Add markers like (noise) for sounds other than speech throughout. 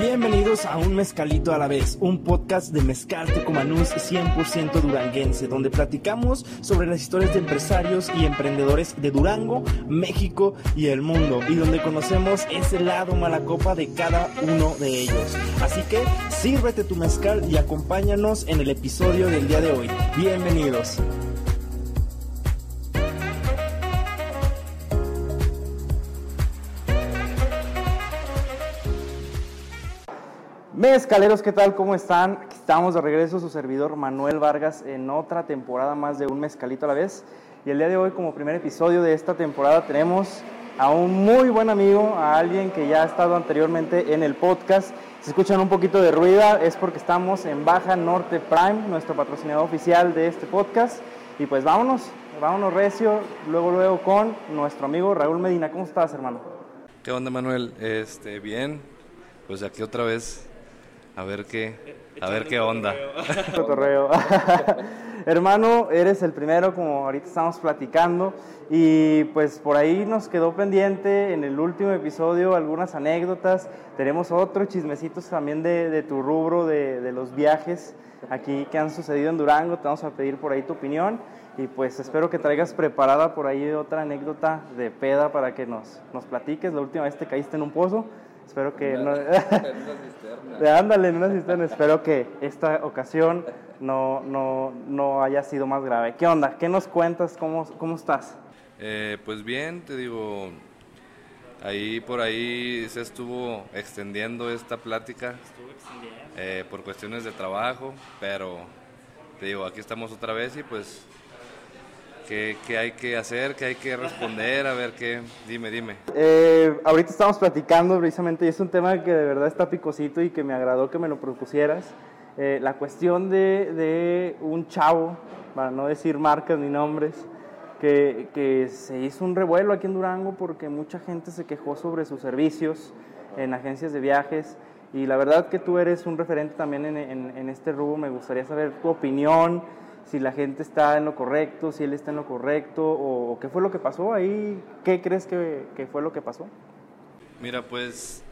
Bienvenidos a Un Mezcalito a la vez, un podcast de Mezcal Tecomanús 100% duranguense, donde platicamos sobre las historias de empresarios y emprendedores de Durango, México y el mundo, y donde conocemos ese lado malacopa de cada uno de ellos. Así que sírvete tu mezcal y acompáñanos en el episodio del día de hoy. Bienvenidos. Mezcaleros, ¿qué tal? ¿Cómo están? Estamos de regreso, su servidor Manuel Vargas, en otra temporada más de Un Mezcalito a la vez. Y el día de hoy, como primer episodio de esta temporada, tenemos a un muy buen amigo, a alguien que ya ha estado anteriormente en el podcast. Si escuchan un poquito de ruido, es porque estamos en Baja Norte Prime, nuestro patrocinador oficial de este podcast. Y pues vámonos, vámonos recio, luego, luego con nuestro amigo Raúl Medina. ¿Cómo estás, hermano? ¿Qué onda, Manuel? Este, bien. Pues aquí otra vez a ver qué, a ver qué onda. Cotorreo. (laughs) (laughs) Hermano, eres el primero, como ahorita estamos platicando, y pues por ahí nos quedó pendiente en el último episodio algunas anécdotas. Tenemos otros chismecitos también de, de tu rubro, de, de, los viajes aquí que han sucedido en Durango. Te vamos a pedir por ahí tu opinión. Y pues espero que traigas preparada por ahí otra anécdota de peda para que nos, nos platiques. La última vez te caíste en un pozo. Espero que no. en una cisterna. (laughs) Ándale, en una cisterna. Espero que esta ocasión no, no, no haya sido más grave. ¿Qué onda? ¿Qué nos cuentas? ¿Cómo, cómo estás? Eh, pues bien, te digo. Ahí por ahí se estuvo extendiendo esta plática eh, por cuestiones de trabajo, pero te digo, aquí estamos otra vez y pues ¿Qué, ¿Qué, hay que hacer? ¿Qué hay que responder? A ver, ¿qué? Dime, dime. Eh, ahorita estamos platicando precisamente, y es un tema que de verdad está picosito y que me agradó que me lo propusieras. Eh, la cuestión de, de, un chavo, para no decir marcas ni nombres, que, que, se hizo un revuelo aquí en Durango porque mucha gente se quejó sobre sus servicios en agencias de viajes. Y la verdad que tú eres un referente también en, en, en este rubro, me gustaría saber tu opinión si la gente está en lo correcto, si él está en lo correcto, o, qué fue lo que pasó ahí, qué crees que, que fue lo que pasó. Mira, pues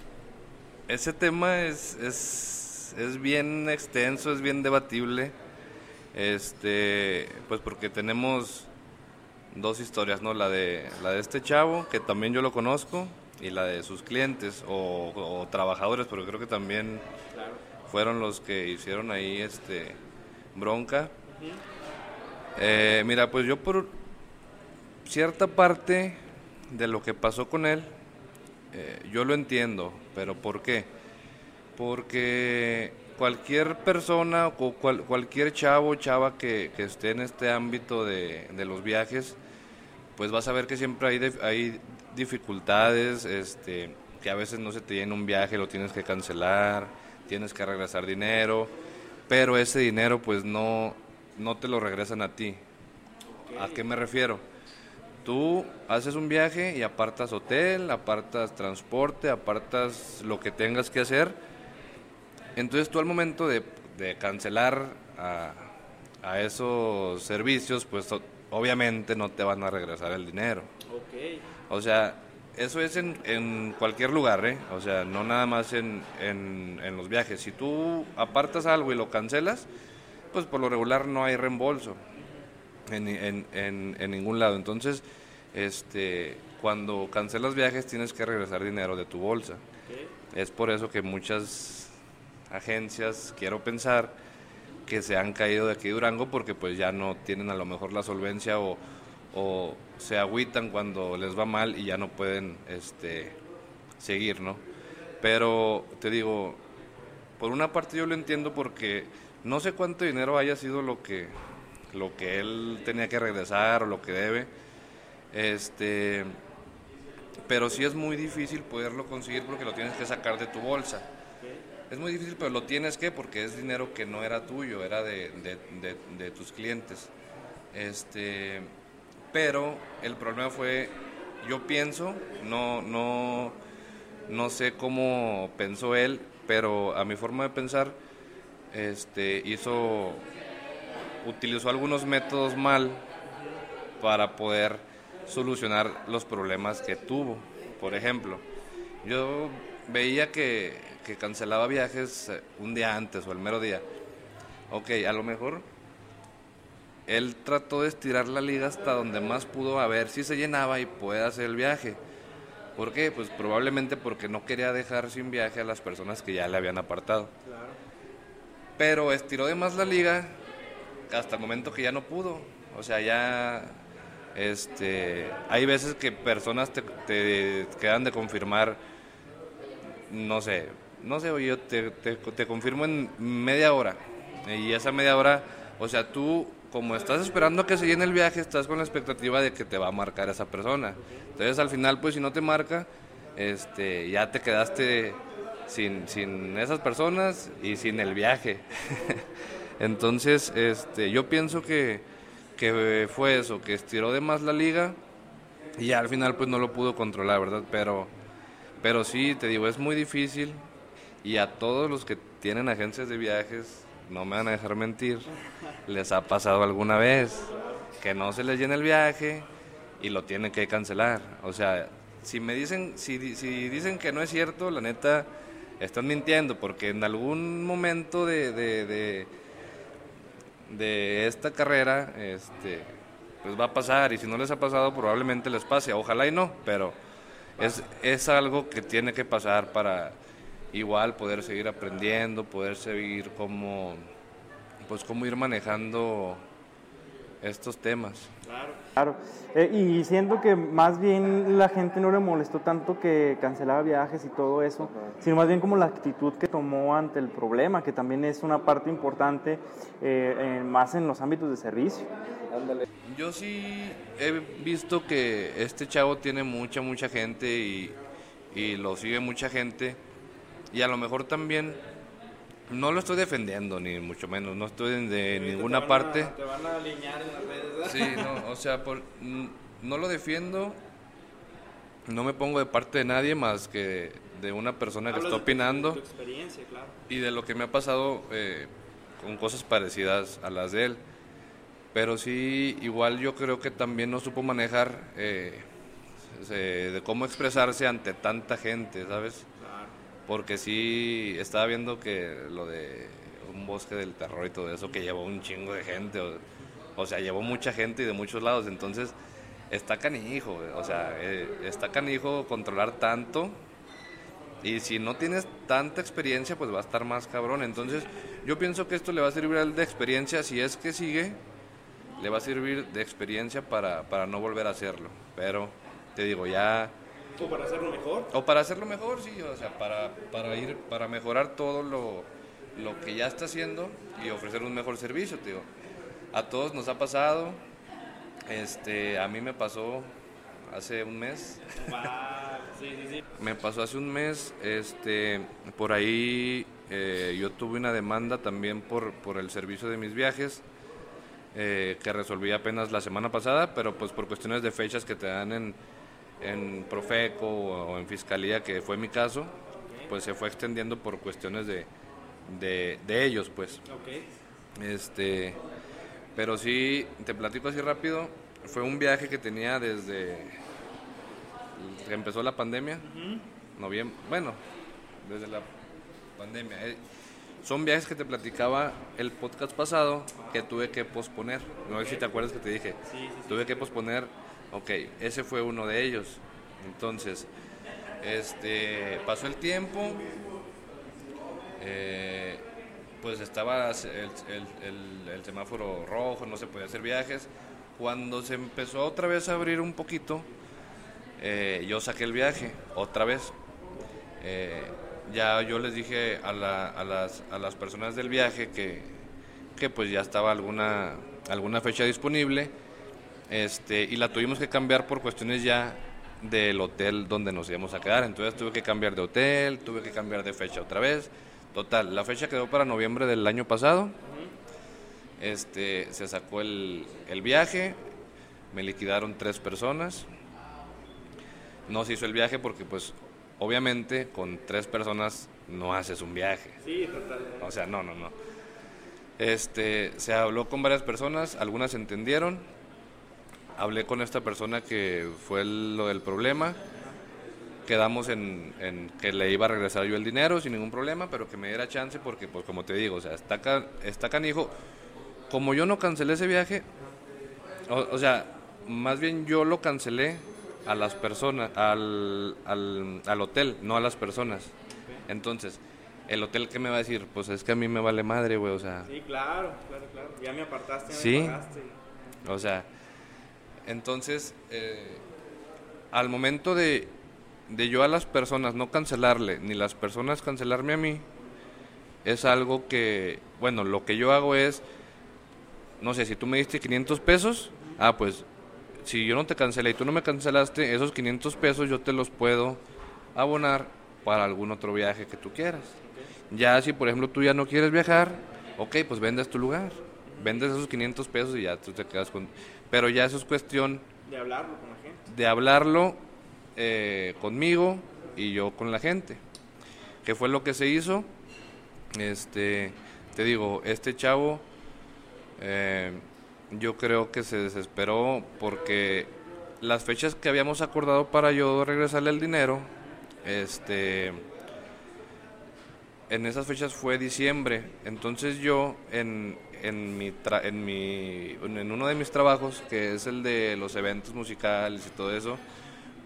ese tema es, es, es, bien extenso, es bien debatible, este, pues porque tenemos dos historias, ¿no? La de, la de este chavo, que también yo lo conozco, y la de sus clientes o, o trabajadores, pero creo que también fueron los que hicieron ahí este bronca. Eh, mira, pues yo por cierta parte de lo que pasó con él, eh, yo lo entiendo, pero ¿por qué? Porque cualquier persona o cual, cualquier chavo chava que, esté en este ámbito de, los viajes, pues vas a ver que siempre hay, hay dificultades, este, que a veces no se te llena un viaje, lo tienes que cancelar, tienes que regresar dinero, pero ese dinero pues no no te lo regresan a ti. Okay. ¿A qué me refiero? Tú haces un viaje y apartas hotel, apartas transporte, apartas lo que tengas que hacer. Entonces tú al momento de, de cancelar a, a, esos servicios, pues obviamente no te van a regresar el dinero. Okay. O sea, eso es en, en, cualquier lugar, ¿eh? O sea, no nada más en, en, en los viajes. Si tú apartas algo y lo cancelas, pues por lo regular no hay reembolso en, en, en, en, ningún lado. Entonces, este, cuando cancelas viajes tienes que regresar dinero de tu bolsa. Okay. Es por eso que muchas agencias, quiero pensar, que se han caído de aquí Durango porque pues ya no tienen a lo mejor la solvencia o, o se agüitan cuando les va mal y ya no pueden este, seguir, ¿no? Pero te digo, por una parte yo lo entiendo porque no sé cuánto dinero haya sido lo que, lo que él tenía que regresar o lo que debe. Este, pero sí es muy difícil poderlo conseguir porque lo tienes que sacar de tu bolsa. Es muy difícil, pero lo tienes que porque es dinero que no era tuyo, era de, de, de, tus clientes. Este, pero el problema fue, yo pienso, no, no, no sé cómo pensó él, pero a mi forma de pensar, este, hizo, utilizó algunos métodos mal para poder solucionar los problemas que tuvo. Por ejemplo, yo veía que, cancelaba viajes eh, un día antes o el mero día. Ok, a lo mejor él trató de estirar la liga hasta donde más pudo a ver si se llenaba y puede hacer el viaje. ¿Por qué? Pues probablemente porque no quería dejar sin viaje a las personas que ya le habían apartado. Pero estiró de más la liga hasta el momento que ya no pudo. O sea, ya este, hay veces que personas te, quedan de confirmar, no sé, no sé, yo te, te, confirmo en media hora. Y esa media hora, o sea, tú como estás esperando que se llene el viaje, estás con la expectativa de que te va a marcar esa persona. Entonces al final, pues si no te marca, este, ya te quedaste sin, sin esas personas y sin el viaje. (laughs) Entonces, este, yo pienso que, que fue eso, que estiró de más la liga y al final pues no lo pudo controlar, ¿verdad? Pero, pero sí, te digo, es muy difícil y a todos los que tienen agencias de viajes, no me van a dejar mentir, les ha pasado alguna vez que no se les llena el viaje y lo tienen que cancelar. O sea, si me dicen, si, si dicen que no es cierto, la neta, están mintiendo, porque en algún momento de, de, de, esta carrera, este, pues va a pasar, y si no les ha pasado, probablemente les pase, ojalá y no, pero es, es algo que tiene que pasar para igual poder seguir aprendiendo, poder seguir como, pues cómo ir manejando estos temas. Claro. claro. Eh, y siento que más bien la gente no le molestó tanto que cancelaba viajes y todo eso, sino más bien como la actitud que tomó ante el problema, que también es una parte importante eh, más en los ámbitos de servicio. Yo sí he visto que este chavo tiene mucha, mucha gente y, y lo sigue mucha gente y a lo mejor también no lo estoy defendiendo, ni mucho menos, no estoy de ninguna parte. te van a alinear en las redes. Sí, no, o sea, por, no lo defiendo, no me pongo de parte de nadie más que de una persona que está opinando. Tu experiencia, claro. Y de lo que me ha pasado eh, con cosas parecidas a las de él. Pero sí, igual yo creo que también no supo manejar eh, de cómo expresarse ante tanta gente, ¿sabes? porque sí estaba viendo que lo de un bosque del terror y todo eso que llevó un chingo de gente, o, sea, llevó mucha gente y de muchos lados, entonces está canijo, o sea, eh, está canijo controlar tanto y si no tienes tanta experiencia, pues va a estar más cabrón. Entonces, yo pienso que esto le va a servir de experiencia, si es que sigue, le va a servir de experiencia para, para no volver a hacerlo. Pero, te digo, ya ¿O para hacerlo mejor? O para hacerlo mejor, sí, o sea, para, para ir, para mejorar todo lo, lo que ya está haciendo y ofrecer un mejor servicio, digo. A todos nos ha pasado, este, a mí me pasó hace un mes. sí, sí, sí. Me pasó hace un mes, este, por ahí eh, yo tuve una demanda también por, por el servicio de mis viajes. Eh, que resolví apenas la semana pasada, pero pues por cuestiones de fechas que te dan en, en Profeco o en Fiscalía, que fue mi caso, pues se fue extendiendo por cuestiones de, de, ellos, pues. Este, pero sí, te platico así rápido, fue un viaje que tenía desde que empezó la pandemia, noviembre, bueno, desde la pandemia. Eh, son viajes que te platicaba el podcast pasado que tuve que posponer. No sé si te acuerdas que te dije. tuve que posponer Ok, ese fue uno de ellos. Entonces, este, pasó el tiempo, eh, pues estaba el, semáforo rojo, no se podía hacer viajes. Cuando se empezó otra vez a abrir un poquito, eh, yo saqué el viaje, otra vez. Eh, ya yo les dije a, las, a las personas del viaje que, que pues ya estaba alguna, alguna fecha disponible este, y la tuvimos que cambiar por cuestiones ya del hotel donde nos íbamos a quedar. Entonces tuve que cambiar de hotel, tuve que cambiar de fecha otra vez. Total, la fecha quedó para noviembre del año pasado. Este, se sacó el, el viaje, me liquidaron tres personas. No se hizo el viaje porque pues obviamente con tres personas no haces un viaje. Sí, total. O sea, no, no, no. Este, se habló con varias personas, algunas entendieron, hablé con esta persona que fue lo del problema quedamos en, en que le iba a regresar yo el dinero sin ningún problema, pero que me diera chance porque, pues como te digo, o sea, está, ca- está canijo. Como yo no cancelé ese viaje, o, o sea, más bien yo lo cancelé a las personas, al, al, al hotel, no a las personas. Entonces, el hotel que me va a decir, pues es que a mí me vale madre, güey, o sea, Sí, claro, claro, claro. Ya me apartaste, ya Sí. me pagaste. o sea, entonces, eh, al momento de, de yo a las personas no cancelarle, ni las personas cancelarme a mí, es algo que, bueno, lo que yo hago es, no sé, si tú me diste 500 pesos, ah, pues, si yo no te cancelé y tú no me cancelaste, esos 500 pesos yo te los puedo abonar para algún otro viaje que tú quieras. Ya si, por ejemplo, tú ya no quieres viajar, ok, pues vendes tu lugar. Vendes esos 500 pesos y ya tú te quedas con... Pero ya eso es cuestión De hablarlo con la gente. de hablarlo eh, conmigo y yo con la gente. ¿Qué fue lo que se hizo? Este, te digo, este chavo, eh, yo creo que se desesperó porque las fechas que habíamos acordado para yo regresarle el dinero, este, en esas fechas fue diciembre. Entonces yo en, en, mi tra- en, mi, en uno de mis trabajos, que es el de los eventos musicales y todo eso,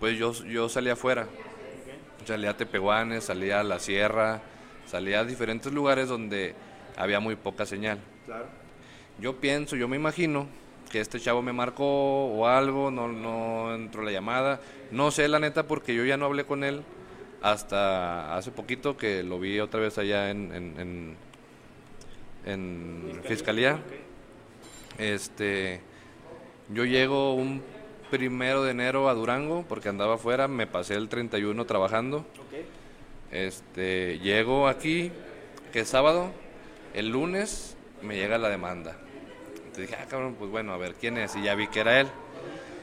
pues yo, yo salía afuera. Salía a Tepehuanes, salía a la sierra, salía a diferentes lugares donde había muy poca señal. Claro. Yo pienso, yo me imagino que este chavo me marcó o algo, no, no entró la llamada. No sé la neta porque yo ya no hablé con él hasta hace poquito que lo vi otra vez allá en, en, en- en fiscalía. Este, yo llego un primero de enero a Durango porque andaba afuera, me pasé el 31 trabajando. Este, llego aquí, que es sábado, el lunes me llega la demanda. Entonces dije, ah, cabrón, pues bueno, a ver quién es, y ya vi que era él.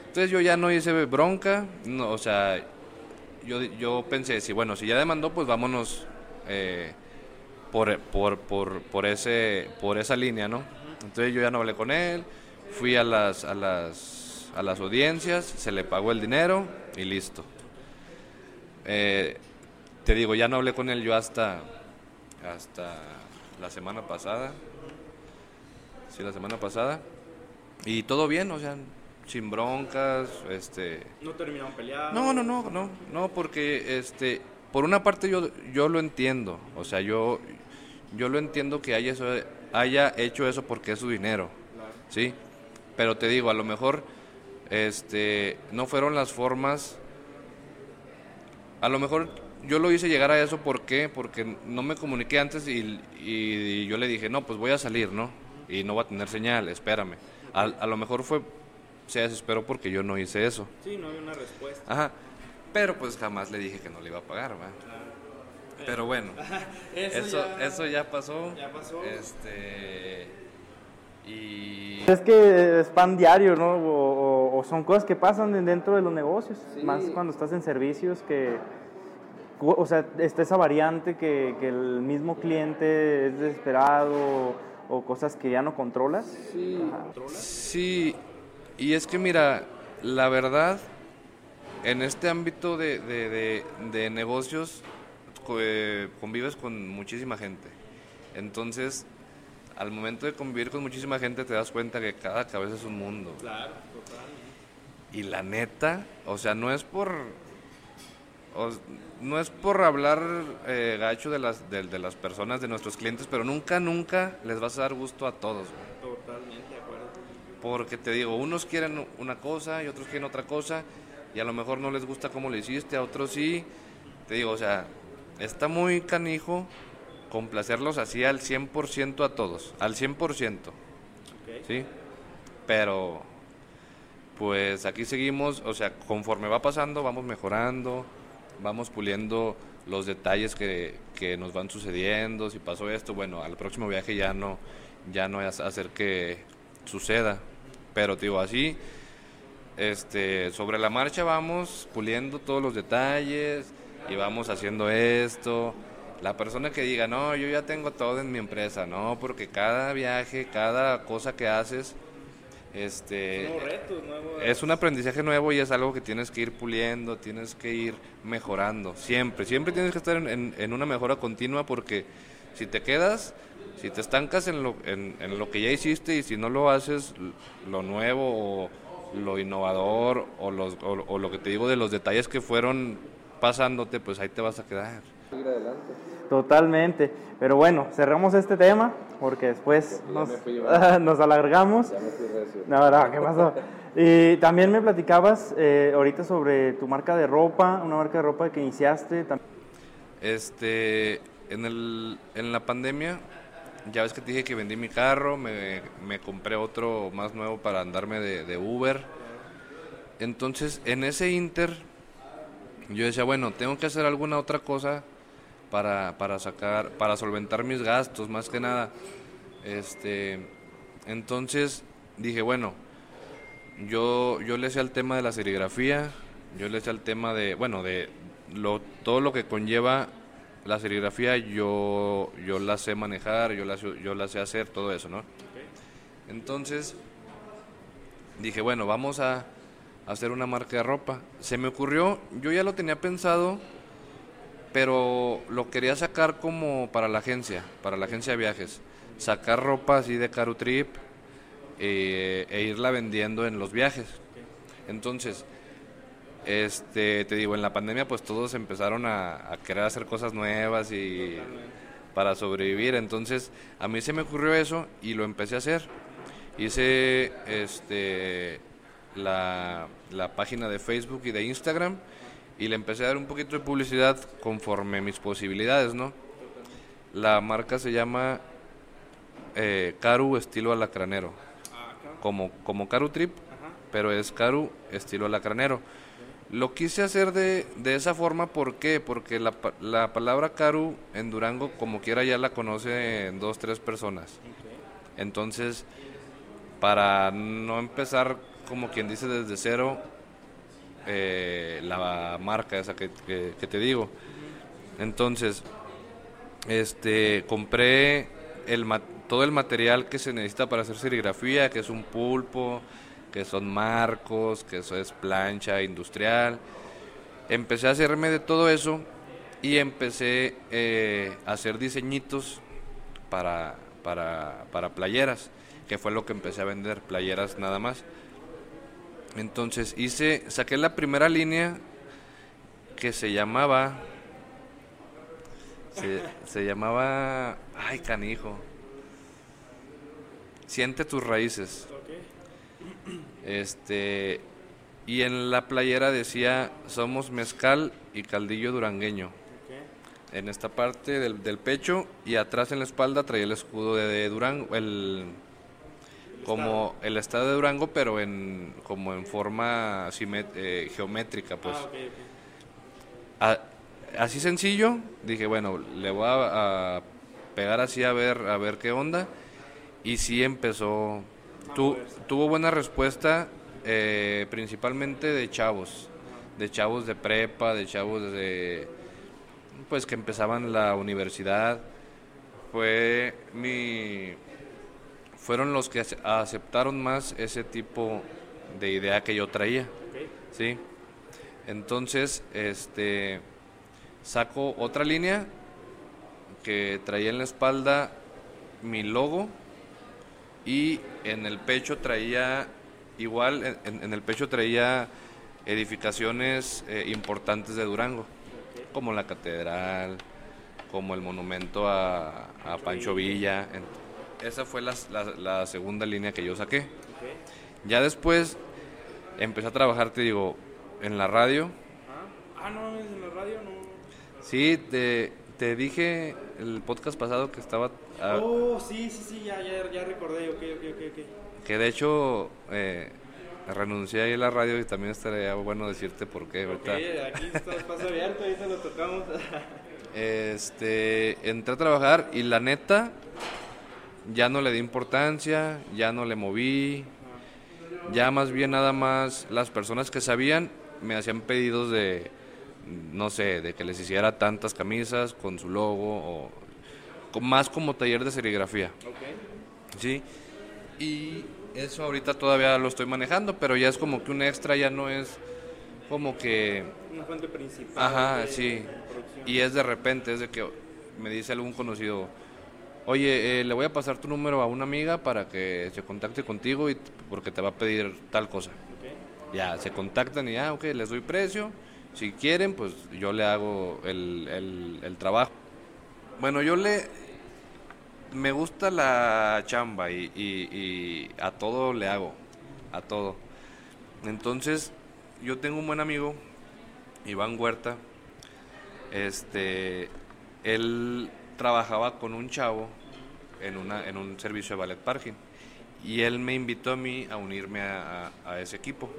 Entonces yo ya no hice bronca, no, o sea, yo, yo pensé, si bueno, si ya demandó, pues vámonos eh, por, por, por, por, ese, por esa línea, ¿no? Entonces yo ya no hablé con él, fui a las, a las, a las audiencias, se le pagó el dinero y listo. Eh, te digo, ya no hablé con él yo hasta, hasta la semana pasada. Sí, la semana pasada. Y todo bien, o sea, sin broncas, este... No terminaron peleados. No, no, no, no, no, porque este, por una parte yo, yo lo entiendo, o sea, yo, yo lo entiendo que haya, eso, haya hecho eso porque es su dinero, Claro. ¿sí? Pero te digo, a lo mejor, este, no fueron las formas, a lo mejor yo lo hice llegar a eso, ¿por qué? Porque no me comuniqué antes y, y yo le dije, no, pues voy a salir, ¿no? Y no va a tener señal, espérame. A, a lo mejor fue, se desesperó porque yo no hice eso. Sí, no había una respuesta. Ajá. Pero pues jamás le dije que no le iba a pagar, ¿va? Pero bueno, (laughs) eso, ya, eso ya pasó. ya pasó. Este. Y. Es que es pan diario, ¿no? O, o- o son cosas que pasan de- dentro de los negocios, Sí. más cuando estás en servicios que, o sea, está esa variante que, que el mismo cliente es desesperado o cosas que ya no controlas. Ajá. Sí, y es que mira, la verdad, en este ámbito de, de- de- de negocios eh, convives con muchísima gente. Entonces, al momento de convivir con muchísima gente te das cuenta que cada cabeza es un mundo. Claro, totalmente. Y la neta, o sea, no es por. o- no es por hablar eh, gacho de las, de, de las personas, de nuestros clientes, pero nunca, nunca les vas a dar gusto a todos, güey. Totalmente de acuerdo. Porque te digo, unos quieren una cosa y otros quieren otra cosa, y a lo mejor no les gusta cómo lo hiciste, a otros sí. Te digo, o sea, está muy canijo complacerlos así al 100% a todos, al 100%. Ok. ¿sí? Pero, pues aquí seguimos, o sea, conforme va pasando, vamos mejorando, vamos puliendo los detalles que, que nos van sucediendo. Si pasó esto, bueno, al próximo viaje ya no, ya no es hacer que suceda. Pero, digo, así, este, sobre la marcha vamos puliendo todos los detalles y vamos haciendo esto. La persona que diga, no, yo ya tengo todo en mi empresa, no, porque cada viaje, cada cosa que haces, Este, Nuevos retos, nuevos... es un aprendizaje nuevo y es algo que tienes que ir puliendo, tienes que ir mejorando, siempre, siempre tienes que estar en, en- en una mejora continua porque si te quedas, si te estancas en lo, en, en lo que ya hiciste y si no lo haces, lo nuevo o lo innovador o, los, o, o lo que te digo de los detalles que fueron pasándote, pues ahí te vas a quedar. Totalmente. Pero bueno, cerramos este tema porque después nos, (laughs) nos alargamos. No, no, ¿qué pasó? Y también me platicabas eh, ahorita sobre tu marca de ropa, una marca de ropa que iniciaste. Este, en, el, en la pandemia, ya ves que te dije que vendí mi carro, me, me compré otro más nuevo para andarme de, de Uber. Entonces, en ese inter, yo decía, bueno, tengo que hacer alguna otra cosa para, para sacar, para solventar mis gastos, más que nada. Este, entonces, dije, bueno, yo, yo le sé al tema de la serigrafía, yo le sé al tema de, bueno, de lo, todo lo que conlleva la serigrafía, yo, yo la sé manejar, yo la, sé- yo la sé hacer, todo eso, ¿no? Entonces, dije, bueno, vamos a hacer una marca de ropa. Se me ocurrió, yo ya lo tenía pensado, pero lo quería sacar como para la agencia, para la agencia de viajes. Sacar ropa así de Caru Trip eh, e irla vendiendo en los viajes. Entonces, este, te digo, en la pandemia pues todos empezaron a, a querer hacer cosas nuevas y para sobrevivir. Entonces, a mí se me ocurrió eso y lo empecé a hacer. Hice este la, la página de Facebook y de Instagram y le empecé a dar un poquito de publicidad conforme mis posibilidades, ¿no? La marca se llama eh, Caru estilo alacranero, como, como Caru Trip, pero es Caru estilo alacranero. Lo quise hacer de, de esa forma, ¿por qué? Porque la, la palabra Caru en Durango, como quiera, ya la conocen dos, tres personas. Entonces, para no empezar, como quien dice, desde cero, eh, la marca esa que, que- te digo. Entonces, este, compré el, todo el material que se necesita para hacer serigrafía, que es un pulpo, que son marcos, que eso es plancha industrial. Empecé a hacerme de todo eso y empecé eh, a hacer diseñitos para, para, para playeras, que fue lo que empecé a vender, playeras nada más. Entonces hice, saqué la primera línea que se llamaba, se, se llamaba, ay canijo, siente tus raíces. Este, y en la playera decía, somos mezcal y caldillo durangueño. En esta parte del, del pecho y atrás en la espalda traía el escudo de, de Durango, el como el estado de Durango, pero en como en forma eh, geométrica, pues. Ah, ok, ok. A- así sencillo, dije, bueno, le voy a, a pegar así a ver a ver qué onda y sí empezó tu- tuvo buena respuesta eh, principalmente de chavos, de chavos de prepa, de chavos de pues que empezaban la universidad. Fue mi fueron los que ace- aceptaron más ese tipo de idea que yo traía. ¿sí? Entonces, este, saco otra línea que traía en la espalda mi logo y en el pecho traía, igual, en- el pecho traía edificaciones eh, importantes de Durango, como la catedral, como el monumento a, a Pancho Villa. En- esa fue la, la- la segunda línea que yo saqué. Ya después empecé a trabajar, te digo, en la radio. Ah, ah, no en la radio no. Sí, te, te dije el podcast pasado que estaba... ah, Oh, sí, sí, sí, ya, ya, ya recordé, ok, ok, ok, ok. Que de hecho eh, renuncié ahí a la radio y también estaría bueno decirte por qué. Ok, Ahorita. aquí está espacio abierto, ahí se lo tocamos. (laughs) Este, entré a trabajar y la neta ya no le di importancia, ya no le moví, ya más bien nada más las personas que sabían me hacían pedidos de, no sé, de que les hiciera tantas camisas con su logo o con- más como taller de serigrafía. ok. Sí, y Eso ahorita todavía lo estoy manejando, pero ya es como que un extra, ya no es como que... Una fuente principal. Ajá, de sí. Y es de repente, es de que me dice algún conocido, oye, eh, le voy a pasar tu número a una amiga para que se contacte contigo y porque te va a pedir tal cosa. Ya, se contactan y ya, ok, les doy precio. Si quieren, pues yo le hago el, el- el trabajo. Bueno, yo le... Me gusta la chamba y, y- y a todo le hago, a todo. Entonces, yo tengo un buen amigo, Iván Huerta. Este, él trabajaba con un chavo en, una, en un servicio de ballet parking y él me invitó a mí a unirme a, a- a ese equipo.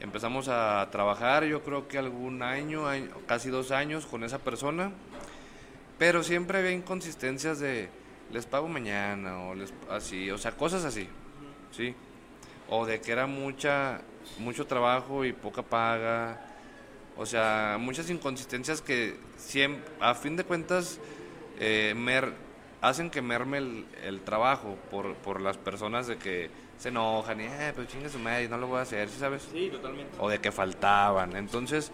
Empezamos a trabajar, yo creo que algún año, año- casi dos años con esa persona, pero siempre había inconsistencias de les pago mañana o les así, o sea, cosas así, ¿sí? O de que era mucha mucho trabajo y poca paga. O sea, muchas inconsistencias que siempre, a fin de cuentas eh, mer- hacen que merme el, el trabajo por, por las personas de que se enojan y, eh, pues chingue su madre, no lo voy a hacer, ¿sí sabes? Sí, totalmente. o de que faltaban. Entonces,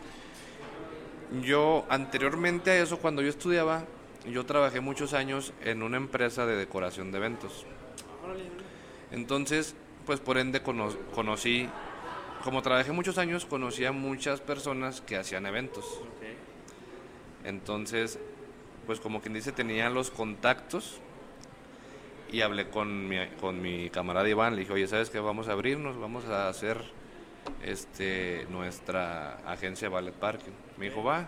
yo anteriormente a eso, cuando yo estudiaba, yo trabajé muchos años en una empresa de decoración de eventos. Entonces, pues por ende cono- conocí, como trabajé muchos años, conocí a muchas personas que hacían eventos. Entonces, pues como quien dice, tenía los contactos y hablé con mi, con mi camarada Iván. Le dije, oye, ¿sabes qué? Vamos a abrirnos, vamos a hacer este nuestra agencia de Ballet Parking. Me dijo, va.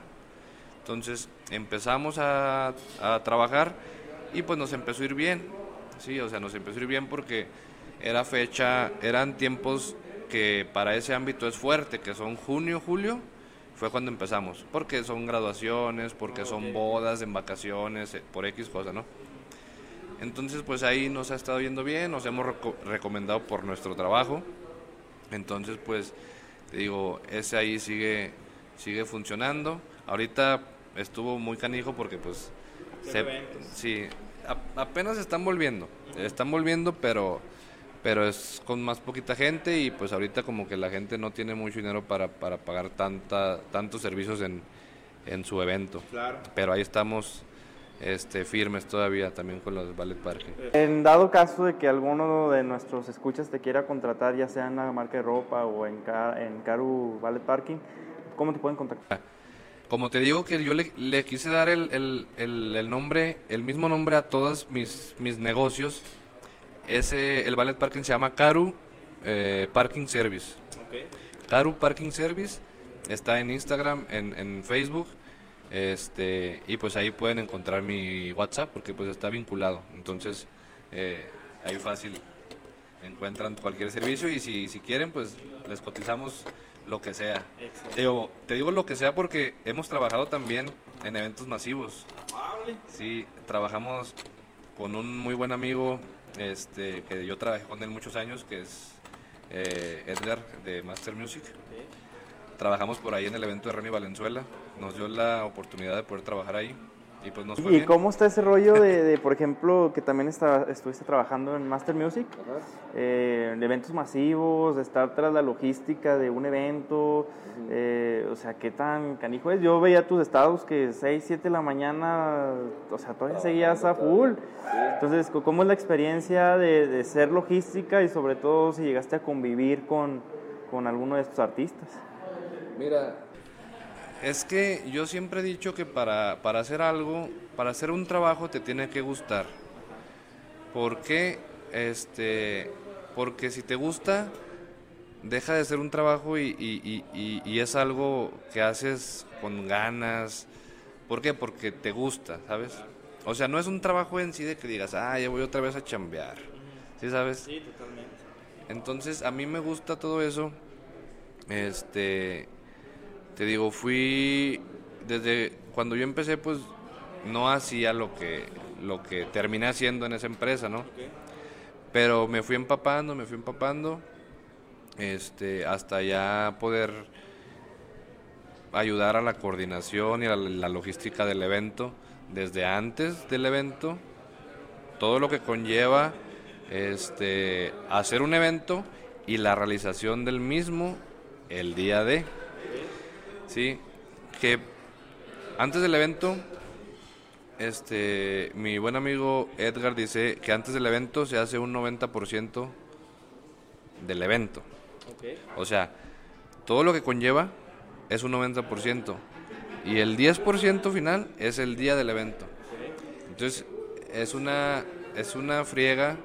Entonces empezamos a, a trabajar y pues nos empezó a ir bien. Sí, o sea, nos empezó a ir bien porque era fecha, eran tiempos que para ese ámbito es fuerte, que son junio, julio, fue cuando empezamos. Porque son graduaciones, porque son bodas en vacaciones, eh, por X cosa, ¿no? Entonces, pues ahí nos ha estado yendo bien, nos hemos reco- recomendado por nuestro trabajo. Entonces, pues, te digo, ese ahí sigue, sigue funcionando. Ahorita estuvo muy canijo porque, pues, eventos. sí, a- apenas están volviendo. Están volviendo, pero, pero es con más poquita gente y, pues, ahorita como que la gente no tiene mucho dinero para, para pagar tanta, tantos servicios en, en su evento. Claro. Pero ahí estamos este, firmes todavía también con los ballet parking. En dado caso de que alguno de nuestros escuchas te quiera contratar, ya sea en la marca de ropa o en, Ca- en Caru Ballet Parking, ¿cómo te pueden contactar? Como te digo que yo le, le quise dar el, el- el- el nombre, el mismo nombre a todos mis, mis negocios, ese, el ballet parking se llama Caru eh, Parking Service. Caru Parking Service está en Instagram, en, en Facebook, este, y pues ahí pueden encontrar mi WhatsApp porque pues está vinculado. Entonces, eh, ahí fácil encuentran cualquier servicio y si, si quieren pues les cotizamos lo que sea. Te digo, te digo lo que sea porque hemos trabajado también en eventos masivos. Sí, trabajamos con un muy buen amigo este, que yo trabajé con él muchos años, que es eh, Edgar de Master Music. Trabajamos por ahí en el evento de Remy Valenzuela. Nos dio la oportunidad de poder trabajar ahí. Y pues nos fue ¿Y bien. cómo está ese rollo de, de, (laughs) por ejemplo, que también está, estuviste trabajando en Master Music? eh, eventos masivos, de estar tras la logística de un evento, eh, o sea, qué tan canijo es. Yo veía tus estados que 6, 7 de la mañana, o sea, todavía seguías a full. Entonces, ¿cómo es la experiencia de, de ser logística y sobre todo si llegaste a convivir con, con alguno de estos artistas? Mira, es que yo siempre he dicho que para, para hacer algo, para hacer un trabajo te tiene que gustar. ¿Por qué? Este, porque si te gusta, deja de ser un trabajo y, y- y- y- y es algo que haces con ganas. ¿Por qué? Porque te gusta, ¿sabes? O sea, no es un trabajo en sí de que digas, ah, ya voy otra vez a chambear. ¿Sí sabes? Sí, totalmente. Entonces, a mí me gusta todo eso. Este, te digo, fui desde cuando yo empecé, pues no hacía lo que lo que terminé haciendo en esa empresa, ¿no? Pero me fui empapando, me fui empapando, este, hasta ya poder ayudar a la coordinación y a la, la logística del evento desde antes del evento, todo lo que conlleva este, hacer un evento y la realización del mismo el día de. Sí, que antes del evento, este, mi buen amigo Edgar dice que antes del evento se hace un 90% del evento. O sea, todo lo que conlleva es un 90%. Y el 10% final es el día del evento. Entonces, es una, es una friega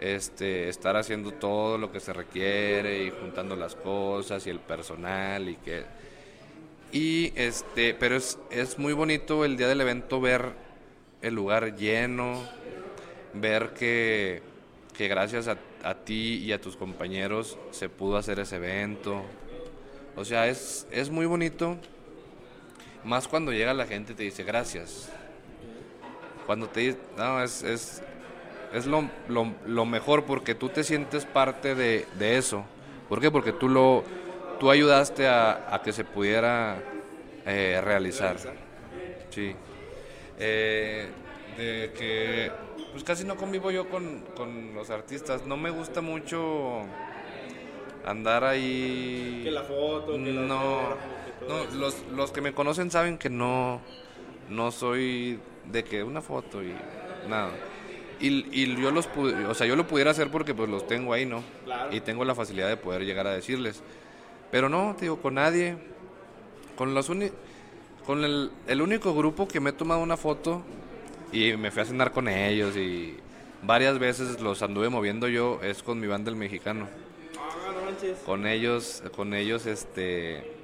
este, estar haciendo todo lo que se requiere y juntando las cosas y el personal y que... Y este, pero es, es muy bonito el día del evento ver el lugar lleno, ver que, que gracias a, a ti y a tus compañeros se pudo hacer ese evento. O sea, es, es muy bonito, más cuando llega la gente y te dice gracias. Cuando te dice, no, es, es, es lo, lo, lo mejor porque tú te sientes parte de, de, eso. ¿Por qué? Porque tú, lo, tú ayudaste a, a que se pudiera eh, realizar. Sí. Eh, de que pues casi no convivo yo con, con, los artistas. No me gusta mucho andar ahí. Que la foto, que no, no los, los que me conocen saben que no, no soy de que una foto y nada. Y, y yo los o sea, yo lo pudiera hacer porque pues los tengo ahí, ¿no? Claro. Y tengo la facilidad de poder llegar a decirles. Pero no, te digo, con nadie. Con los uni con el, el único grupo que me he tomado una foto y me fui a cenar con ellos y varias veces los anduve moviendo yo es con mi banda el mexicano. Ah, no manches. Con ellos, con ellos este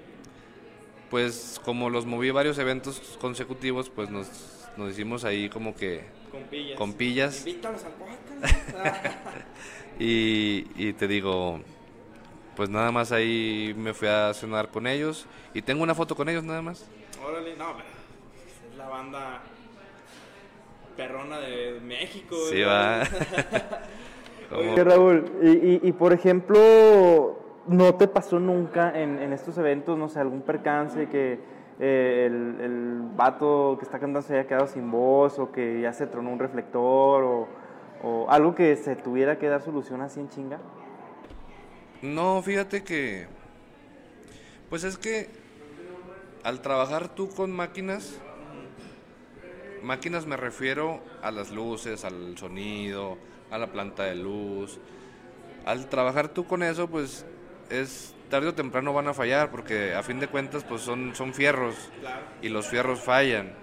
pues como los moví varios eventos consecutivos, pues nos, nos hicimos ahí como que Compillas. compillas. Invítalos al podcast. (laughs) y, y te digo, pues nada más ahí me fui a cenar con ellos y tengo una foto con ellos nada más. Órale, no, pero es la banda perrona de México. Sí, ¿no? va. (laughs) Oye, Raúl, y, y- y, por ejemplo, ¿no te pasó nunca en, en estos eventos, no sé, algún percance que eh, el, el vato que está cantando se haya quedado sin voz o que ya se tronó un reflector o, o algo que se tuviera que dar solución así en chinga? No, fíjate que. Pues es que al trabajar tú con máquinas, máquinas me refiero a las luces, al sonido, a la planta de luz. Al trabajar tú con eso, pues es tarde o temprano van a fallar, porque a fin de cuentas, pues son, son fierros y los fierros fallan.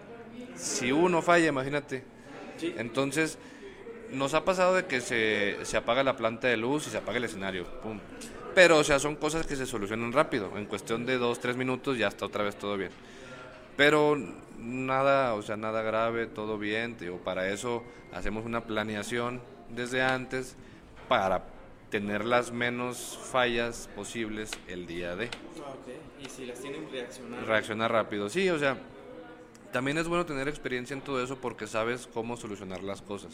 Si uno falla, imagínate. Entonces, nos ha pasado de que se, se apaga la planta de luz y se apaga el escenario. Pum. Pero, o sea, son cosas que se solucionan rápido. En cuestión de dos, tres minutos ya está otra vez todo bien. Pero nada, o sea, nada grave, todo bien. Digo, para eso hacemos una planeación desde antes para tener las menos fallas posibles el día de. Ah. Y si las tienen reaccionar. Reaccionar rápido. Sí, o sea, también es bueno tener experiencia en todo eso porque sabes cómo solucionar las cosas.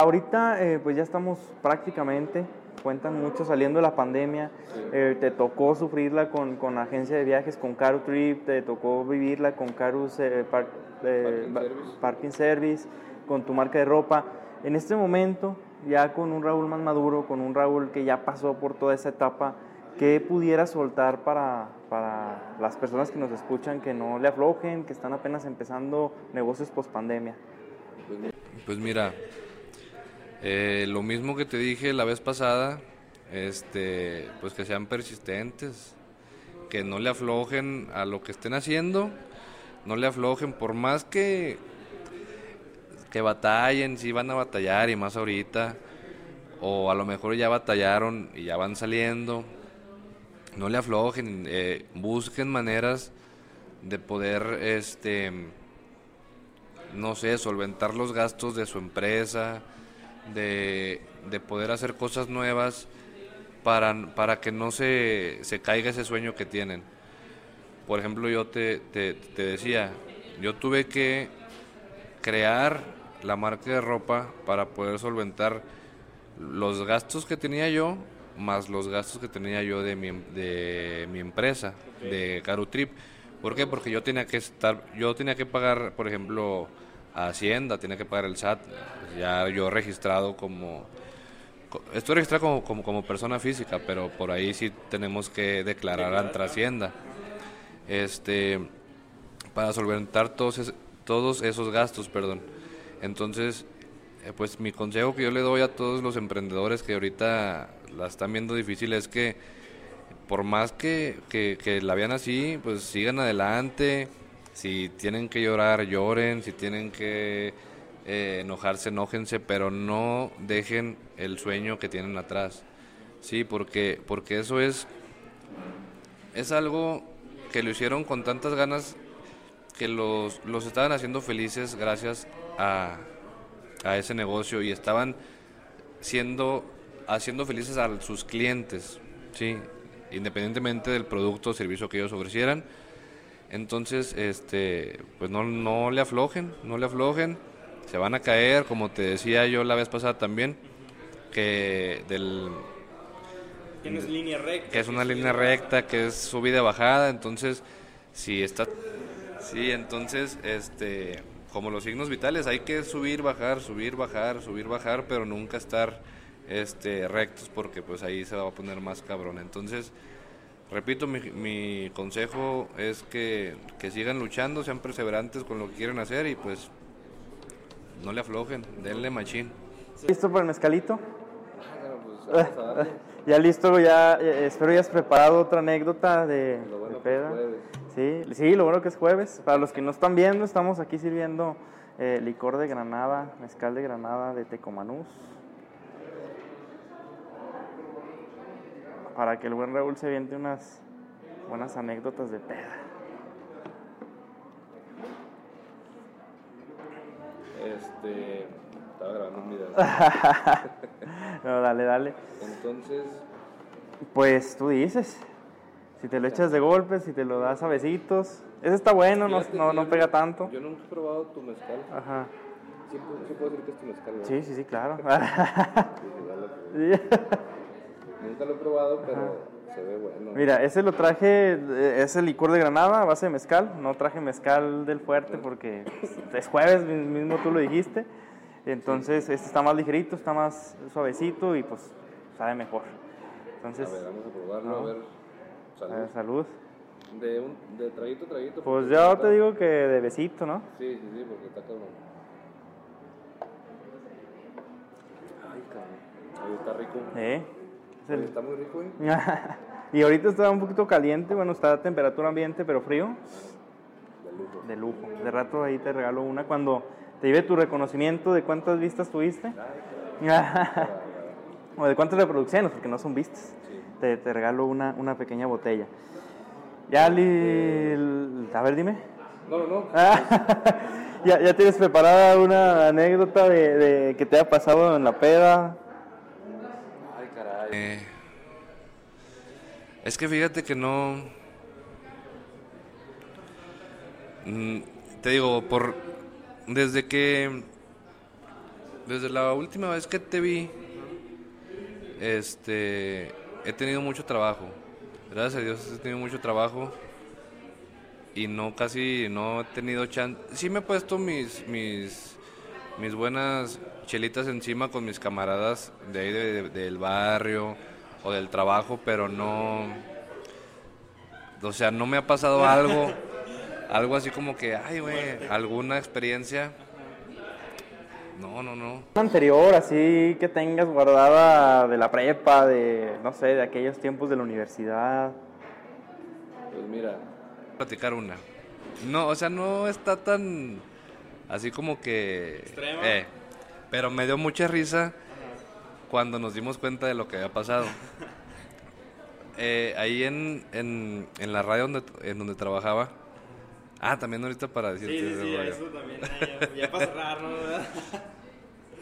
Ahorita eh, pues ya estamos prácticamente, cuentan mucho saliendo de la pandemia, Eh, te tocó sufrirla con, con agencia de viajes, con Caru Trip, te tocó vivirla con Carus eh, Par- eh, Parking Service. Parking Service, con tu marca de ropa. En este momento, ya con un Raúl más maduro, con un Raúl que ya pasó por toda esa etapa, ¿qué pudiera soltar para, para las personas que nos escuchan, que no le aflojen, que están apenas empezando negocios post pandemia? Pues mira, eh, lo mismo que te dije la vez pasada, este, pues que sean persistentes, que no le aflojen a lo que estén haciendo, no le aflojen, por más que, que batallen, si van a batallar y más ahorita, o a lo mejor ya batallaron y ya van saliendo, no le aflojen, eh, busquen maneras de poder, este, no sé, solventar los gastos de su empresa, de, de poder hacer cosas nuevas para, para que no se, se caiga ese sueño que tienen. Por ejemplo, yo te, te, te decía, yo tuve que crear la marca de ropa para poder solventar los gastos que tenía yo más los gastos que tenía yo de mi, de mi empresa, de Caro Trip. ¿Por qué? Porque yo tenía que estar, yo tenía que pagar, por ejemplo, a Hacienda, tiene que pagar el SAT. Ya yo registrado como... co- Estoy registrado como, como, como persona física, pero por ahí sí tenemos que declarar ante Hacienda. Este, para solventar todos, es- todos esos gastos, perdón. Entonces, eh, pues mi consejo que yo le doy a todos los emprendedores que ahorita la están viendo difícil es que por más que, que, que la vean así, pues sigan adelante. Si tienen que llorar, lloren. Si tienen que eh, enojarse, enójense, pero no dejen el sueño que tienen atrás. Sí, porque, porque eso es, es algo que lo hicieron con tantas ganas que los, los estaban haciendo felices gracias a, a ese negocio y estaban siendo haciendo felices a sus clientes, sí, independientemente del producto o servicio que ellos ofrecieran. Entonces, este, pues no, no le aflojen, no le aflojen, se van a caer, como te decía yo la vez pasada también, que del Tienes línea recta. que es una línea recta, que es subida y bajada, entonces si está sí, entonces este como los signos vitales hay que subir, bajar, subir, bajar, subir, bajar, pero nunca estar este rectos porque pues ahí se va a poner más cabrón. Entonces, repito, mi, mi consejo es que, que sigan luchando, sean perseverantes con lo que quieren hacer y pues no le aflojen, denle machín. ¿Listo para el mezcalito? (laughs) ya listo, ya eh, espero ya has preparado otra anécdota de, de peda. Sí, sí, lo bueno que es jueves. Para los que no están viendo, estamos aquí sirviendo eh, licor de Granada, mezcal de Granada de Tecomanús. Para que el buen Raúl se viente unas buenas anécdotas de peda. Este, estaba grabando un video. (laughs) No, dale, dale. Entonces, Pues tú dices. Si te lo echas de golpe, si te lo das a besitos. Ese está bueno, no, no, no pega tanto. Yo nunca he probado tu mezcal. Ajá. Sí, sí puedo decir que es tu mezcal, ¿verdad? Sí, sí, sí, claro. (laughs) Sí. (laughs) Nunca lo he probado, pero se ve bueno. Mira, ese lo traje, eh, es el licor de Granada a base de mezcal. No traje mezcal del fuerte porque es jueves, mi- mismo tú lo dijiste. Entonces, este está más ligerito, está más suavecito y pues sabe mejor. A Entonces, ver, vamos a probarlo, No. a ver. a Salud. ver, salud. De, un, de traguito a traguito. Pues yo está- te digo que de besito, ¿no? Sí, sí, sí, porque está cabrón. Ay, cabrón. Ay, está rico. Eh, Oye, Está muy rico, ¿eh? (laughs) y ahorita está un poquito caliente, bueno, está a temperatura ambiente, pero frío. De lujo. De lujo. De rato ahí te regalo una cuando te lleve tu reconocimiento de cuántas vistas tuviste. (laughs) o de cuántas reproducciones, porque no son vistas. Te, te regalo una, una pequeña botella. Ya, li- a ver, dime. No, no. (laughs) ¿Ya, ¿Ya tienes preparada una anécdota de, de que te haya pasado en la peda? Eh, es que fíjate que no. Mm, te digo, por. Desde que. Desde la última vez que te vi. Este. He tenido mucho trabajo. Gracias a Dios he tenido mucho trabajo. Y no casi. No he tenido chance. Sí me he puesto mis. mis mis buenas chelitas encima con mis camaradas de ahí de- de- del barrio o del trabajo, pero no, o sea, no me ha pasado algo, (laughs) algo así como que, ay, güey, alguna experiencia. No, no, no. anterior, así que tengas guardada de la prepa, de, no sé, de aquellos tiempos de la universidad. Pues mira, platicar una. No, o sea, no está tan así como que Extrema. eh, pero me dio mucha risa cuando nos dimos cuenta de lo que había pasado. (laughs) Eh, ahí en, en, en la radio donde, en donde trabajaba. Ah, también ahorita para decirte Sí, sí, sí, eso también. Ya, ya para cerrar, (laughs) ¿no?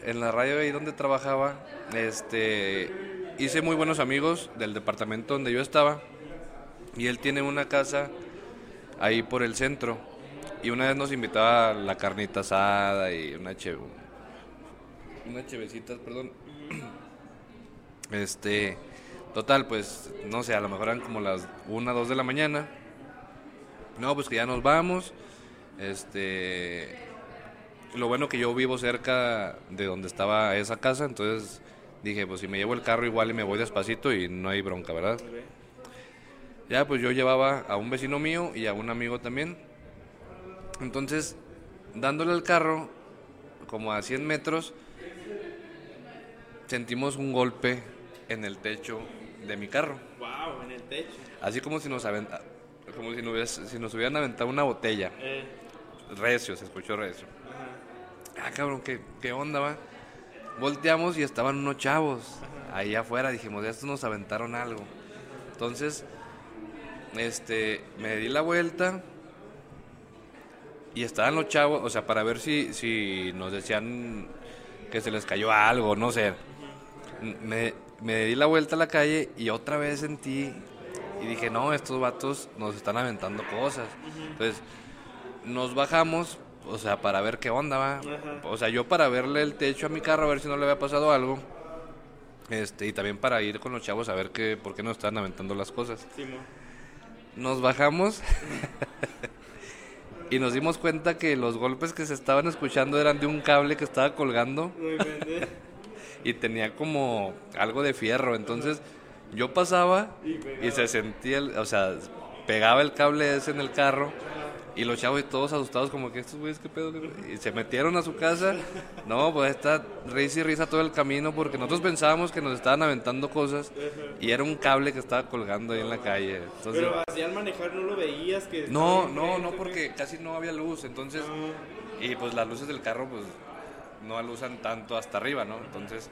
en la radio ahí donde trabajaba, este, hice muy buenos amigos del departamento donde yo estaba y él tiene una casa ahí por el centro y una vez nos invitaba a la carnita asada y una cheve, unas chevecitas, perdón. (clears throat) Este, total, pues, no sé, a lo mejor eran como las 1, 2 de la mañana. No, pues que ya nos vamos. Este, Lo bueno que yo vivo cerca de donde estaba esa casa, entonces dije, pues si me llevo el carro igual y me voy despacito y no hay bronca, ¿verdad? Ya, pues yo llevaba a un vecino mío y a un amigo también. Entonces, dándole el carro, como a 100 metros, sentimos un golpe en el techo de mi carro. Wow, en el techo. Así como si nos, aventa- como si nos, si nos hubieran aventado una botella. Eh, Recio, se escuchó recio. ajá. Ah, cabrón, ¿qué, qué onda va? Volteamos y estaban unos chavos ahí afuera. Dijimos, estos nos aventaron algo. Entonces, este, me di la vuelta y estaban los chavos, o sea, para ver si, si nos decían que se les cayó algo, no sé. Me, me di la vuelta a la calle y otra vez sentí y dije, no, estos vatos nos están aventando cosas. Entonces, nos bajamos, o sea, para ver qué onda va. O sea, yo para verle el techo a mi carro, a ver si no le había pasado algo. Este, y también para ir con los chavos a ver qué, por qué nos están aventando las cosas. Nos bajamos (laughs) y nos dimos cuenta que los golpes que se estaban escuchando eran de un cable que estaba colgando bien. Y tenía como algo de fierro. Entonces yo pasaba y se sentía, el- o sea, pegaba el cable ese en el carro y los chavos todos asustados como que estos güeyes qué pedo. qué pedo?". Y se metieron a su casa. No, pues está risa y risa todo el camino porque nosotros pensábamos que nos estaban aventando cosas y era un cable que estaba colgando ahí en la calle. Entonces, Pero así al manejar no lo veías que no, no, no, porque casi no había luz, entonces, Ah, y pues las luces del carro pues no alusan tanto hasta arriba, ¿no? Entonces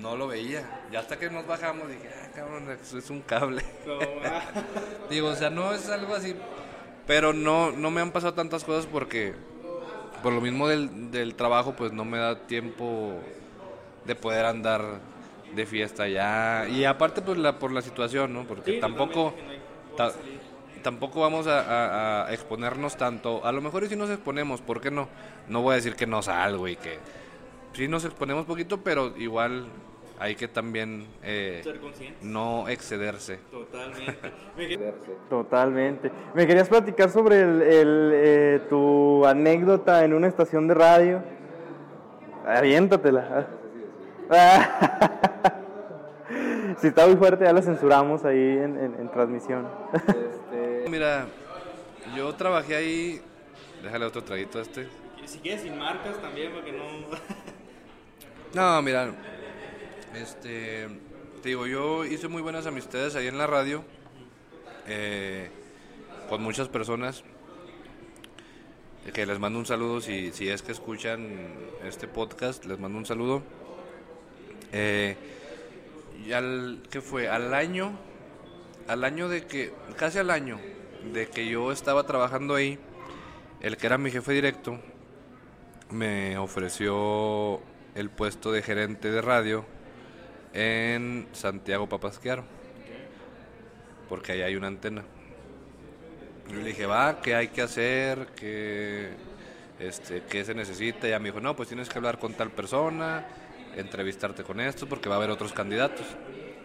no lo veía. Y hasta que nos bajamos dije, ah, cabrón, eso es un cable. no, (laughs) ah, Digo, o sea, no es algo así, pero no, no me han pasado tantas cosas porque por lo mismo del, del trabajo pues no me da tiempo de poder andar de fiesta ya. Y aparte pues la, por la situación, ¿no? Porque Sí, tampoco... ta- tampoco vamos a, a- a exponernos tanto. A lo mejor y si nos exponemos, ¿por qué no? No voy a decir que no salgo y que... Sí nos exponemos poquito, pero igual hay que también eh, Ser consciente. no excederse. Totalmente. (laughs) Me Totalmente. Me querías platicar sobre el, el, eh, tu anécdota en una estación de radio. Aviéntatela. (laughs) si está muy fuerte, ya la censuramos ahí en, en- en transmisión. Mira, yo trabajé ahí... Déjale otro traguito a este. Si quieres sin marcas también, para que no. (laughs) No, mira, este, te digo, yo hice muy buenas amistades ahí en la radio, eh, con muchas personas, que les mando un saludo si, si es que escuchan este podcast, les mando un saludo. Eh, y al, ¿qué fue? Al año, al año de que, casi al año de que yo estaba trabajando ahí, el que era mi jefe directo, me ofreció el puesto de gerente de radio en Santiago Papasquiaro. Porque ahí hay una antena. Yo le dije, va, ¿qué hay que hacer? ¿Qué, este, ¿Qué se necesita? Y ella me dijo, no, pues tienes que hablar con tal persona, entrevistarte con esto, porque va a haber otros candidatos.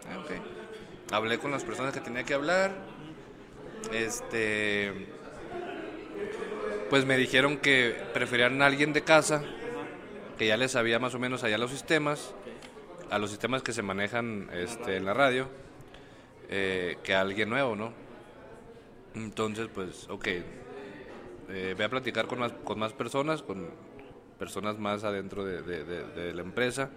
Ah. Hablé con las personas que tenía que hablar. Este pues me dijeron que preferían a alguien de casa, que ya les sabía más o menos allá los sistemas, a los sistemas que se manejan este, en la radio, eh, que a alguien nuevo, ¿no? Entonces, pues, ok, eh, voy a platicar con más, con más personas, con personas más adentro de, de- de- de la empresa.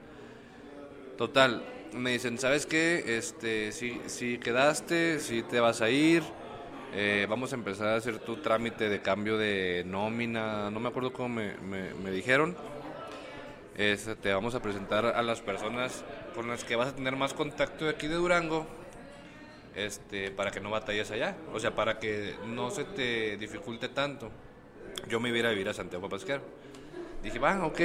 Total, me dicen, ¿sabes qué? Este, si, si quedaste, si te vas a ir, eh, vamos a empezar a hacer tu trámite de cambio de nómina, no me acuerdo cómo me, me- me dijeron. Este, te vamos a presentar a las personas con las que vas a tener más contacto de aquí de Durango, este, para que no batalles allá, o sea, para que no se te dificulte tanto. Yo me iba a ir a vivir a Santiago Papasquero. Dije, va, ok.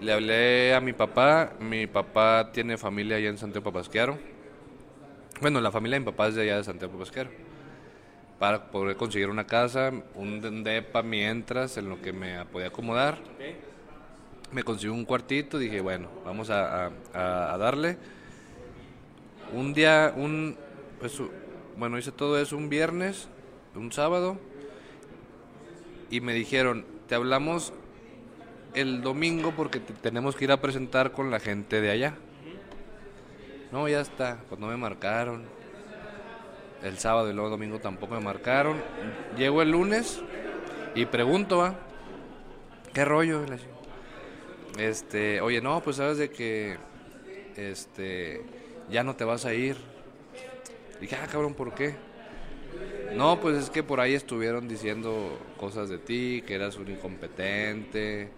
Le hablé a mi papá, mi papá tiene familia allá en Santiago Papasquiaro. Bueno, la familia de mi papá es de allá de Santiago Papasquiaro. Para poder conseguir una casa, un depa mientras, en lo que me podía acomodar. Ok. Me consiguió un cuartito, dije, bueno, vamos a, a- darle. Un día, un, pues, bueno, hice todo eso un viernes, un sábado, y me dijeron, te hablamos el domingo porque te- tenemos que ir a presentar con la gente de allá. No, ya está, pues no me marcaron. El sábado y luego el domingo tampoco me marcaron. Llego el lunes y pregunto, ¿va? ¿Qué rollo? Y Este, oye, no, pues sabes de que este ya no te vas a ir. Dije, ah, cabrón, ¿por qué? No, pues es que por ahí estuvieron diciendo cosas de ti, que eras un incompetente,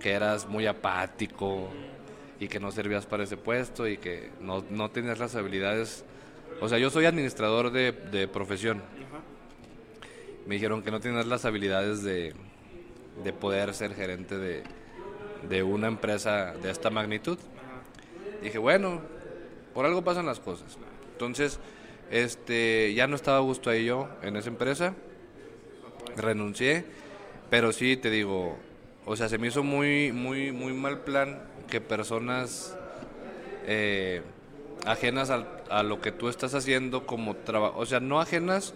que eras muy apático y que no servías para ese puesto y que no, no tenías las habilidades. O sea, yo soy administrador de, de profesión. Me dijeron que no tenías las habilidades de, de poder ser gerente de, de una empresa de esta magnitud. Dije, bueno, por algo pasan las cosas. Entonces, este, ya no estaba a gusto ahí yo en esa empresa. Renuncié, pero sí te digo, o sea, se me hizo muy, muy, muy mal plan que personas eh, ajenas a lo que tú estás haciendo como trabajo, o sea, no ajenas,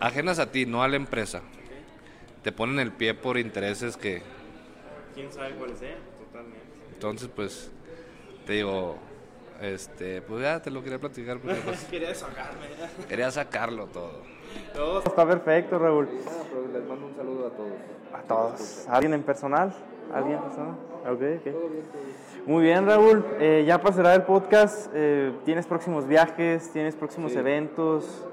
ajenas a ti, no a la empresa. Te ponen el pie por intereses que, ¿Quién sabe cuál sea? Totalmente. entonces, pues, te digo, este, pues ya te lo quería platicar porque pues, (laughs) Quería desahogarme. quería sacarlo todo. No, Está perfecto, Raúl. les mando un saludo a todos. A todos. ¿Alguien en personal? ¿Alguien en personal? Ok, ok. Muy bien, Raúl. Eh, ya pasará el podcast. Eh, ¿Tienes próximos viajes? ¿Tienes próximos eventos?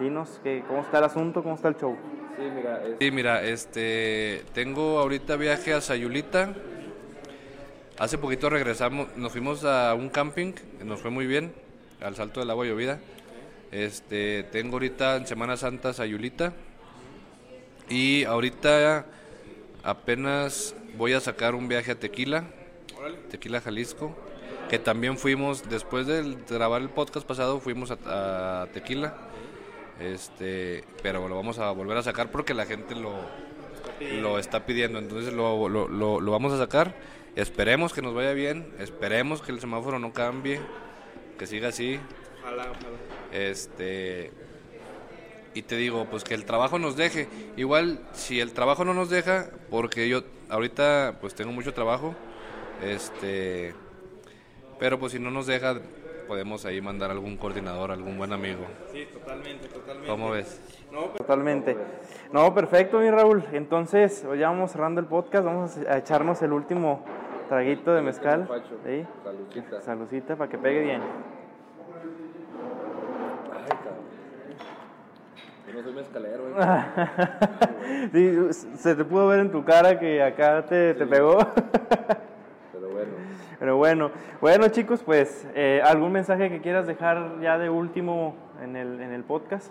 Dinos, que, ¿cómo está el asunto? ¿Cómo está el show? Sí, mira, es, Sí, mira, este, tengo ahorita viaje a Sayulita. Hace poquito regresamos, nos fuimos a un camping, nos fue muy bien, al Salto del Agua Llovida. Este, tengo ahorita en Semana Santa Sayulita. Y ahorita apenas voy a sacar un viaje a Tequila. Tequila Jalisco, que también fuimos, después de grabar el podcast pasado, fuimos a, a Tequila. Este, pero lo vamos a volver a sacar porque la gente lo, lo está pidiendo. Entonces lo, lo, lo- lo vamos a sacar. Esperemos que nos vaya bien. Esperemos que el semáforo no cambie. Que siga así. Ojalá, ojalá. Este. Y te digo, pues que el trabajo nos deje. Igual, si el trabajo no nos deja, porque yo ahorita pues tengo mucho trabajo. Este. Pero pues si no nos deja, podemos ahí mandar algún coordinador, algún buen amigo. Sí, totalmente, totalmente. ¿Cómo ves? No, pero Totalmente. No, perfecto, mi Raúl. Entonces, hoy ya vamos cerrando el podcast. Vamos a echarnos el último traguito de mezcal. ¿Sí? Saludcita. Saludcita para que pegue bien. Ay, cabrón. Yo no soy mezcalero, eh. (laughs) Sí, se te pudo ver en tu cara que acá te, te pegó. (laughs) Pero bueno. Bueno chicos, pues eh, algún mensaje que quieras dejar ya de último en el, en el podcast.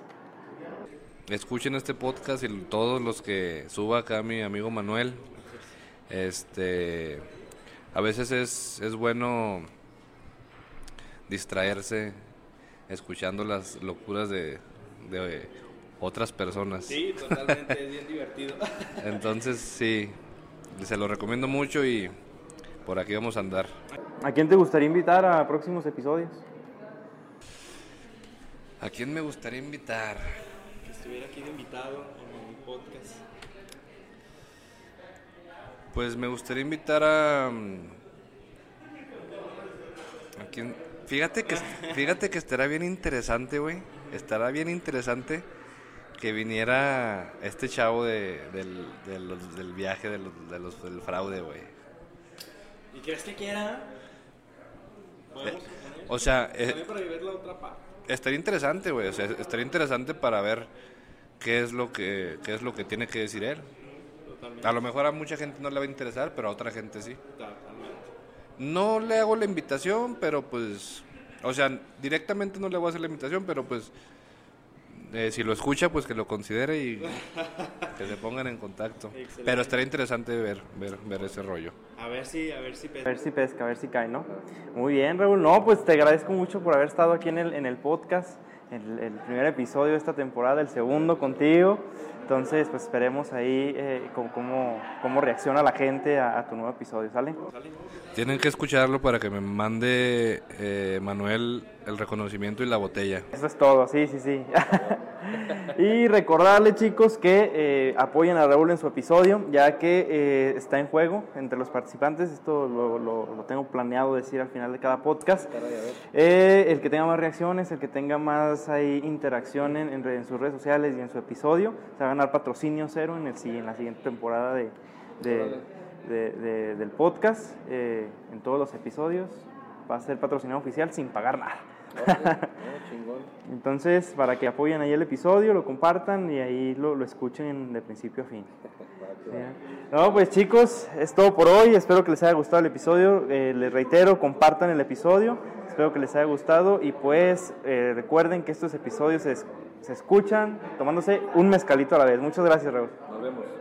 Escuchen este podcast y todos los que suba acá mi amigo Manuel. Este, a veces es, es bueno distraerse escuchando las locuras de, de otras personas. sí, totalmente, es bien divertido. Entonces sí, se lo recomiendo mucho y por aquí vamos a andar. ¿A quién te gustaría invitar a próximos episodios? ¿A quién me gustaría invitar? que estuviera aquí de invitado en mi podcast. Pues me gustaría invitar a. mm, ¿A quién? Fíjate que, fíjate que estará bien interesante, güey. Estará bien interesante que viniera este chavo de, del, de los- del viaje de los, de los- del fraude, güey. ¿Y crees que quiera? Podemos Eh, O sea, eh, para ver la otra parte. estaría interesante, güey. O sea, estaría interesante para ver qué es lo que, qué es lo que tiene que decir él. Totalmente. A lo mejor a mucha gente no le va a interesar, pero a otra gente sí. Totalmente. No le hago la invitación, pero pues, o sea, directamente no le voy a hacer la invitación, pero pues, eh, si lo escucha, pues que lo considere y que se pongan en contacto. Excelente. Pero estaría interesante ver, ver, ver ese rollo. A ver si, a ver si A pesa. ver si pesca, a ver si cae, ¿no? Muy bien, Raúl. No, pues te agradezco mucho por haber estado aquí en el, en el podcast, el, el primer episodio de esta temporada, el segundo contigo. Entonces, pues esperemos ahí eh, cómo, cómo, cómo reacciona la gente a, a tu nuevo episodio, ¿sale? Tienen que escucharlo para que me mande eh, Manuel el reconocimiento y la botella. Eso es todo, sí, sí, sí. (laughs) y recordarle, chicos, que eh, apoyen a Raúl en su episodio, ya que eh, está en juego entre los participantes. Esto lo, lo- lo tengo planeado decir al final de cada podcast. Eh, el que tenga más reacciones, el que tenga más ahí, interacción en, en re- en sus redes sociales y en su episodio, se va a ganar patrocinio cero en, el, si- en la siguiente temporada de, de- Órale. de- de- del podcast. eh, en todos los episodios va a ser patrocinado oficial sin pagar nada. (laughs) Entonces, para que apoyen ahí el episodio, lo compartan y ahí lo, lo escuchen de principio a fin. (laughs) No, pues chicos, es todo por hoy. Espero que les haya gustado el episodio. Eh, les reitero, compartan el episodio. Espero que les haya gustado. Y pues eh, recuerden que estos episodios se, se escuchan tomándose un mezcalito a la vez. Muchas gracias, Raúl. Nos vemos.